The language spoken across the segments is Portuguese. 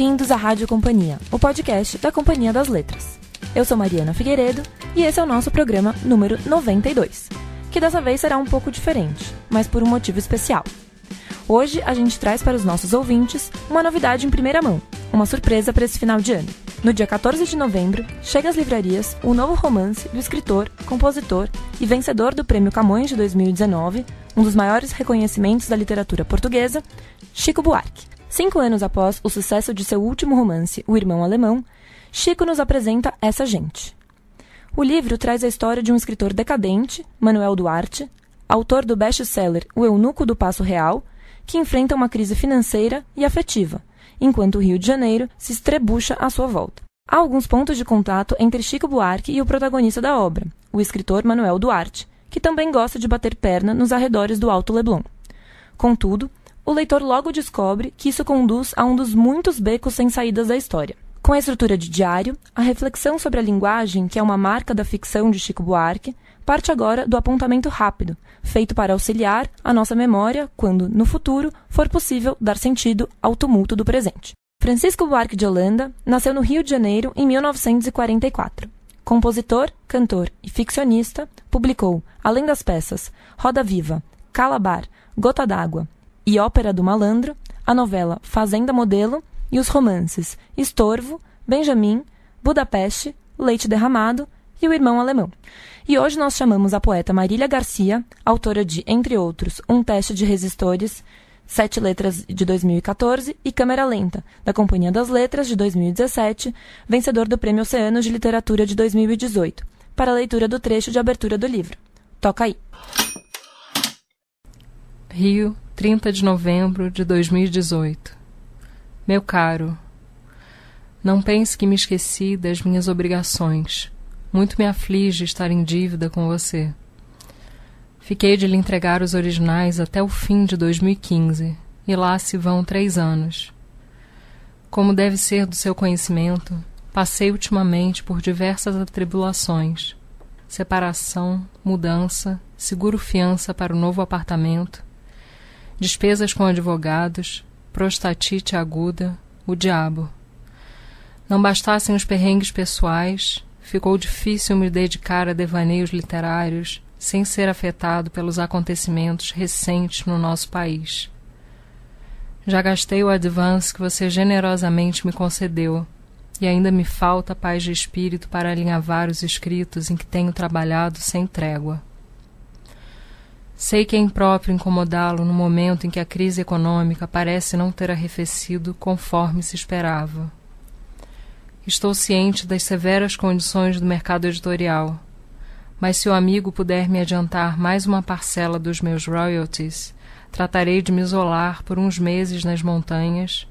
Bem-vindos à Rádio Companhia, o podcast da Companhia das Letras. Eu sou Mariana Figueiredo e esse é o nosso programa número 92, que dessa vez será um pouco diferente, mas por um motivo especial. Hoje a gente traz para os nossos ouvintes uma novidade em primeira mão, uma surpresa para esse final de ano. No dia 14 de novembro, chega às livrarias o novo romance do escritor, compositor e vencedor do Prêmio Camões de 2019, um dos maiores reconhecimentos da literatura portuguesa, Chico Buarque. Cinco anos após o sucesso de seu último romance, O Irmão Alemão, Chico nos apresenta essa gente. O livro traz a história de um escritor decadente, Manuel Duarte, autor do best-seller O Eunuco do Passo Real, que enfrenta uma crise financeira e afetiva, enquanto o Rio de Janeiro se estrebucha à sua volta. Há alguns pontos de contato entre Chico Buarque e o protagonista da obra, o escritor Manuel Duarte, que também gosta de bater perna nos arredores do Alto Leblon. Contudo, o leitor logo descobre que isso conduz a um dos muitos becos sem saídas da história. Com a estrutura de diário, a reflexão sobre a linguagem, que é uma marca da ficção de Chico Buarque, parte agora do apontamento rápido, feito para auxiliar a nossa memória quando, no futuro, for possível dar sentido ao tumulto do presente. Francisco Buarque de Holanda nasceu no Rio de Janeiro em 1944. Compositor, cantor e ficcionista, publicou, além das peças Roda Viva, Calabar, Gota d'Água e Ópera do Malandro, a novela Fazenda Modelo e os romances Estorvo, Benjamin, Budapeste, Leite Derramado e O Irmão Alemão. E hoje nós chamamos a poeta Marília Garcia, autora de, entre outros, Um Teste de Resistores, Sete Letras de 2014 e Câmera Lenta, da Companhia das Letras de 2017, vencedor do Prêmio Oceano de Literatura de 2018, para a leitura do trecho de abertura do livro. Toca aí. Rio, 30 de novembro de 2018. Meu caro, não pense que me esqueci das minhas obrigações. Muito me aflige estar em dívida com você. Fiquei de lhe entregar os originais até o fim de 2015, e lá se vão três anos. Como deve ser do seu conhecimento, passei ultimamente por diversas atribulações: separação, mudança, seguro fiança para o novo apartamento, despesas com advogados, prostatite aguda, o diabo. Não bastassem os perrengues pessoais, ficou difícil me dedicar a devaneios literários sem ser afetado pelos acontecimentos recentes no nosso país. Já gastei o advance que você generosamente me concedeu, e ainda me falta paz de espírito para alinhavar os escritos em que tenho trabalhado sem trégua. Sei que é impróprio incomodá-lo no momento em que a crise econômica parece não ter arrefecido conforme se esperava. Estou ciente das severas condições do mercado editorial, mas se o amigo puder me adiantar mais uma parcela dos meus royalties, tratarei de me isolar por uns meses nas montanhas,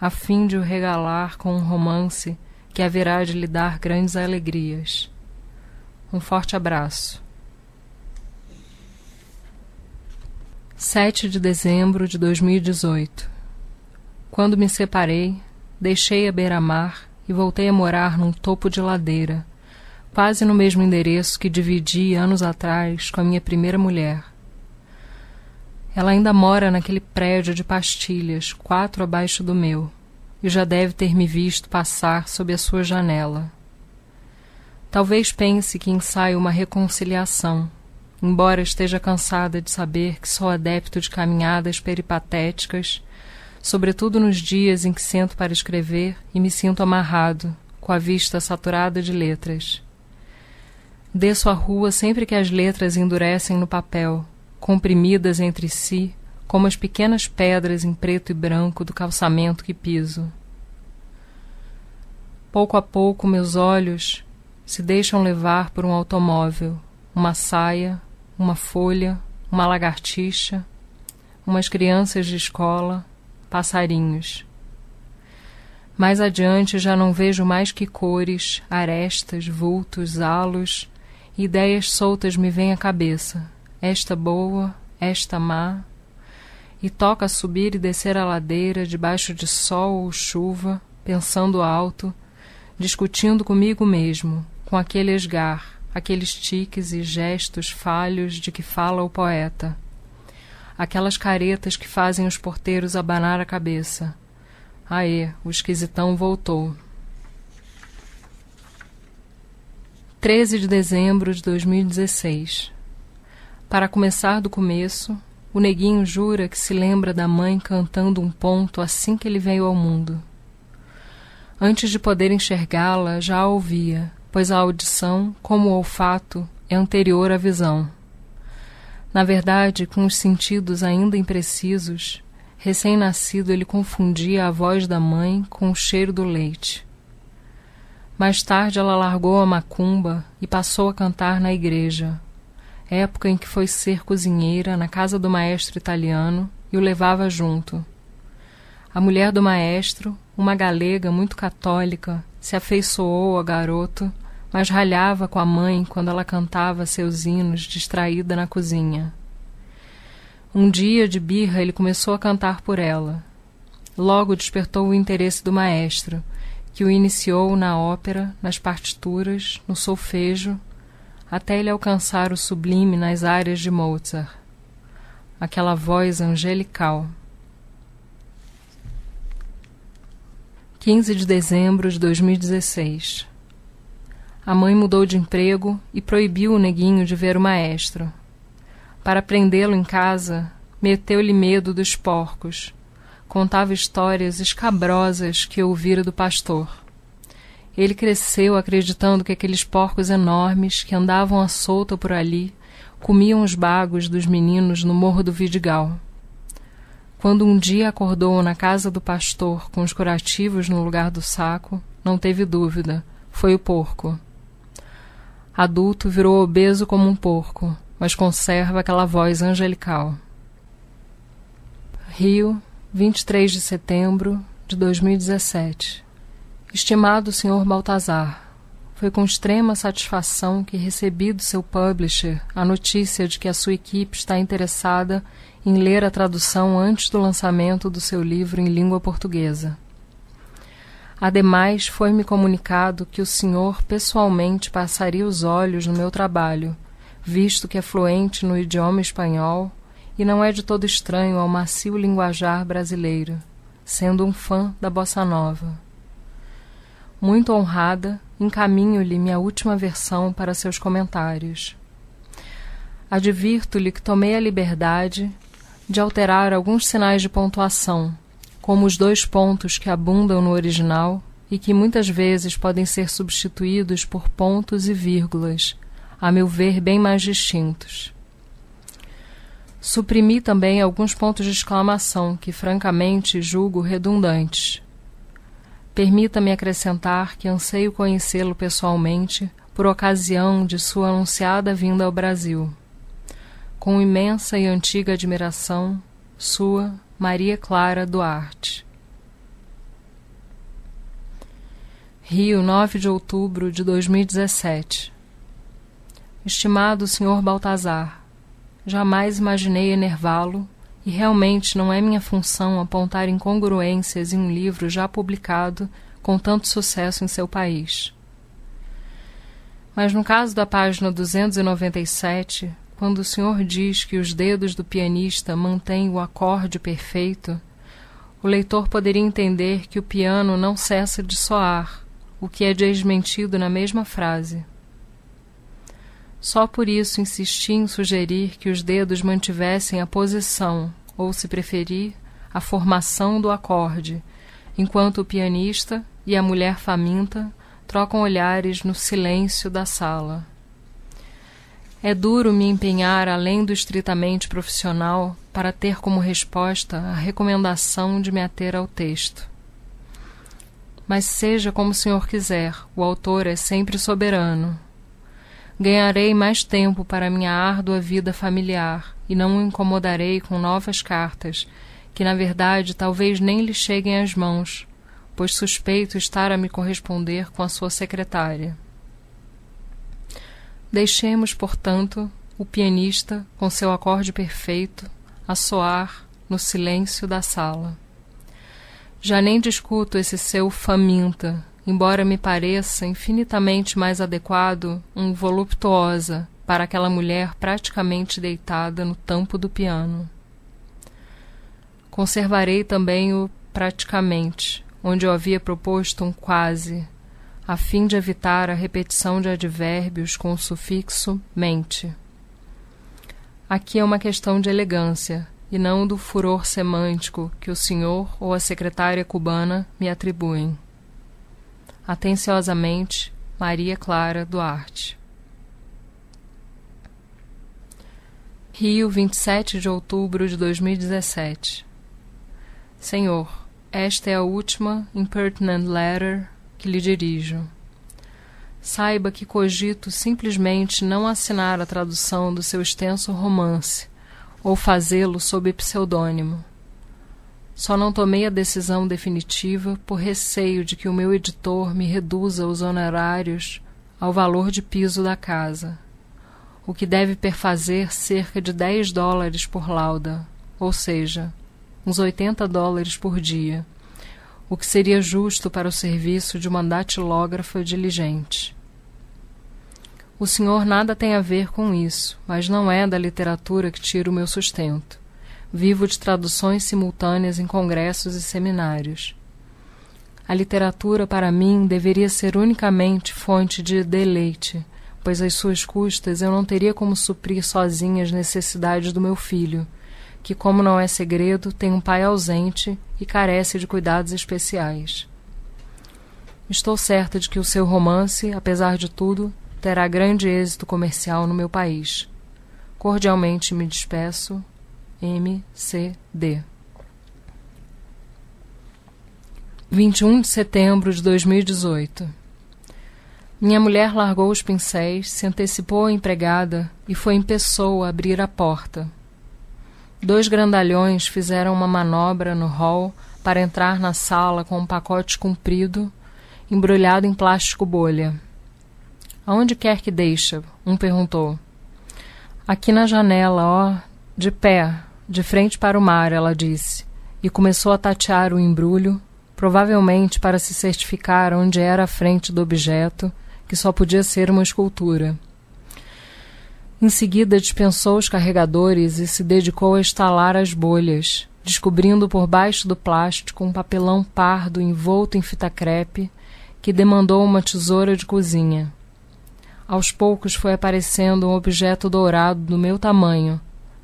a fim de o regalar com um romance que haverá de lhe dar grandes alegrias. Um forte abraço. 7 de dezembro de 2018. Quando me separei, deixei a beira-mar e voltei a morar num topo de ladeira, quase no mesmo endereço que dividi anos atrás com a minha primeira mulher. Ela ainda mora naquele prédio de pastilhas, quatro abaixo do meu, e já deve ter me visto passar sob a sua janela. Talvez pense que ensaio uma reconciliação embora esteja cansada de saber que sou adepto de caminhadas peripatéticas, sobretudo nos dias em que sento para escrever e me sinto amarrado, com a vista saturada de letras. Desço a rua sempre que as letras endurecem no papel, comprimidas entre si, como as pequenas pedras em preto e branco do calçamento que piso. Pouco a pouco meus olhos se deixam levar por um automóvel, uma saia, uma folha, uma lagartixa, umas crianças de escola, passarinhos. Mais adiante já não vejo mais que cores, arestas, vultos, halos, ideias soltas me vêm à cabeça, esta boa, esta má, e toca subir e descer a ladeira debaixo de sol ou chuva, pensando alto, discutindo comigo mesmo, com aquele esgar, aqueles tiques e gestos falhos de que fala o poeta, aquelas caretas que fazem os porteiros abanar a cabeça, Aê, o esquisitão voltou. 13 de dezembro de 2016. Para começar do começo, o neguinho jura que se lembra da mãe cantando um ponto assim que ele veio ao mundo. Antes de poder enxergá-la, já a ouvia, pois a audição, como o olfato, é anterior à visão. Na verdade, com os sentidos ainda imprecisos, recém-nascido ele confundia a voz da mãe com o cheiro do leite. Mais tarde ela largou a macumba e passou a cantar na igreja, época em que foi ser cozinheira na casa do maestro italiano e o levava junto. A mulher do maestro, uma galega muito católica, se afeiçoou ao garoto mas ralhava com a mãe quando ela cantava seus hinos distraída na cozinha. Um dia, de birra, ele começou a cantar por ela. Logo despertou o interesse do maestro, que o iniciou na ópera, nas partituras, no solfejo, até ele alcançar o sublime nas áreas de Mozart. Aquela voz angelical. 15 de dezembro de 2016 a mãe mudou de emprego e proibiu o neguinho de ver o maestro. Para prendê-lo em casa, meteu-lhe medo dos porcos. Contava histórias escabrosas que ouvira do pastor. Ele cresceu acreditando que aqueles porcos enormes que andavam à solta por ali comiam os bagos dos meninos no Morro do Vidigal. Quando um dia acordou na casa do pastor com os curativos no lugar do saco, não teve dúvida, foi o porco. Adulto virou obeso como um porco, mas conserva aquela voz angelical. Rio, 23 de setembro de 2017. Estimado Sr. Baltazar, foi com extrema satisfação que recebi do seu publisher a notícia de que a sua equipe está interessada em ler a tradução antes do lançamento do seu livro em língua portuguesa. Ademais, foi-me comunicado que o senhor pessoalmente passaria os olhos no meu trabalho, visto que é fluente no idioma espanhol e não é de todo estranho ao macio linguajar brasileiro, sendo um fã da bossa nova. Muito honrada, encaminho-lhe minha última versão para seus comentários. Advirto-lhe que tomei a liberdade de alterar alguns sinais de pontuação como os dois pontos que abundam no original e que muitas vezes podem ser substituídos por pontos e vírgulas, a meu ver bem mais distintos. Suprimi também alguns pontos de exclamação que, francamente, julgo redundantes. Permita-me acrescentar que anseio conhecê-lo pessoalmente por ocasião de sua anunciada vinda ao Brasil. Com imensa e antiga admiração, sua Maria Clara Duarte. Rio, 9 de outubro de 2017. Estimado Sr. Baltazar, jamais imaginei enervá-lo e realmente não é minha função apontar incongruências em um livro já publicado com tanto sucesso em seu país. Mas no caso da página 297, quando o senhor diz que os dedos do pianista mantêm o acorde perfeito, o leitor poderia entender que o piano não cessa de soar, o que é desmentido na mesma frase. Só por isso insisti em sugerir que os dedos mantivessem a posição, ou, se preferir, a formação do acorde, enquanto o pianista e a mulher faminta trocam olhares no silêncio da sala. É duro me empenhar além do estritamente profissional para ter como resposta a recomendação de me ater ao texto. Mas seja como o senhor quiser, o autor é sempre soberano. Ganharei mais tempo para minha árdua vida familiar e não o incomodarei com novas cartas, que na verdade talvez nem lhe cheguem às mãos, pois suspeito estar a me corresponder com a sua secretária. Deixemos, portanto, o pianista, com seu acorde perfeito, a soar no silêncio da sala. Já nem discuto esse seu faminta, embora me pareça infinitamente mais adequado um voluptuosa para aquela mulher praticamente deitada no tampo do piano. Conservarei também o praticamente, onde eu havia proposto um quase, a fim de evitar a repetição de advérbios com o sufixo mente. Aqui é uma questão de elegância e não do furor semântico que o senhor ou a secretária cubana me atribuem. Atenciosamente, Maria Clara Duarte. Rio, 27 de outubro de 2017. Senhor, esta é a última impertinent letter que lhe dirijo. Saiba que cogito simplesmente não assinar a tradução do seu extenso romance ou fazê-lo sob pseudônimo. Só não tomei a decisão definitiva por receio de que o meu editor me reduza os honorários ao valor de piso da casa, o que deve perfazer cerca de 10 dólares por lauda, ou seja, uns 80 dólares por dia, o que seria justo para o serviço de uma datilógrafa diligente. O senhor nada tem a ver com isso, mas não é da literatura que tiro o meu sustento. Vivo de traduções simultâneas em congressos e seminários. A literatura, para mim, deveria ser unicamente fonte de deleite, pois às suas custas eu não teria como suprir sozinha as necessidades do meu filho, que, como não é segredo, tem um pai ausente e carece de cuidados especiais. Estou certa de que o seu romance, apesar de tudo, terá grande êxito comercial no meu país. Cordialmente me despeço. M.C.D. 21 de setembro de 2018 Minha mulher largou os pincéis, se antecipou à empregada e foi em pessoa abrir a porta. Dois grandalhões fizeram uma manobra no hall para entrar na sala com um pacote comprido, embrulhado em plástico bolha. Aonde quer que deixa? Um perguntou. Aqui na janela, ó, de pé, de frente para o mar, ela disse, e começou a tatear o embrulho, provavelmente para se certificar onde era a frente do objeto, que só podia ser uma escultura. Em seguida, dispensou os carregadores e se dedicou a instalar as bolhas, descobrindo por baixo do plástico um papelão pardo envolto em fita crepe que demandou uma tesoura de cozinha. Aos poucos foi aparecendo um objeto dourado do meu tamanho,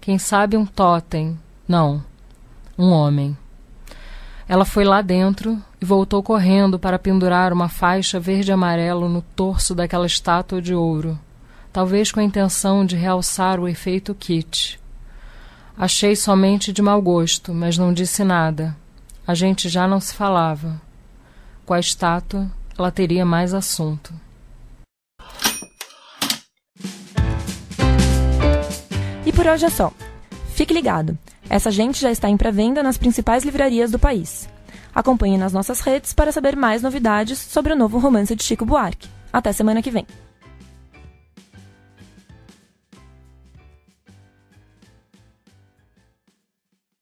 quem sabe um totem, não, um homem. Ela foi lá dentro e voltou correndo para pendurar uma faixa verde-amarelo no torso daquela estátua de ouro talvez com a intenção de realçar o efeito kit. Achei somente de mau gosto, mas não disse nada. A gente já não se falava. Com a estátua, ela teria mais assunto. E por hoje é só. Fique ligado. Essa gente já está em pré-venda nas principais livrarias do país. Acompanhe nas nossas redes para saber mais novidades sobre o novo romance de Chico Buarque. Até semana que vem.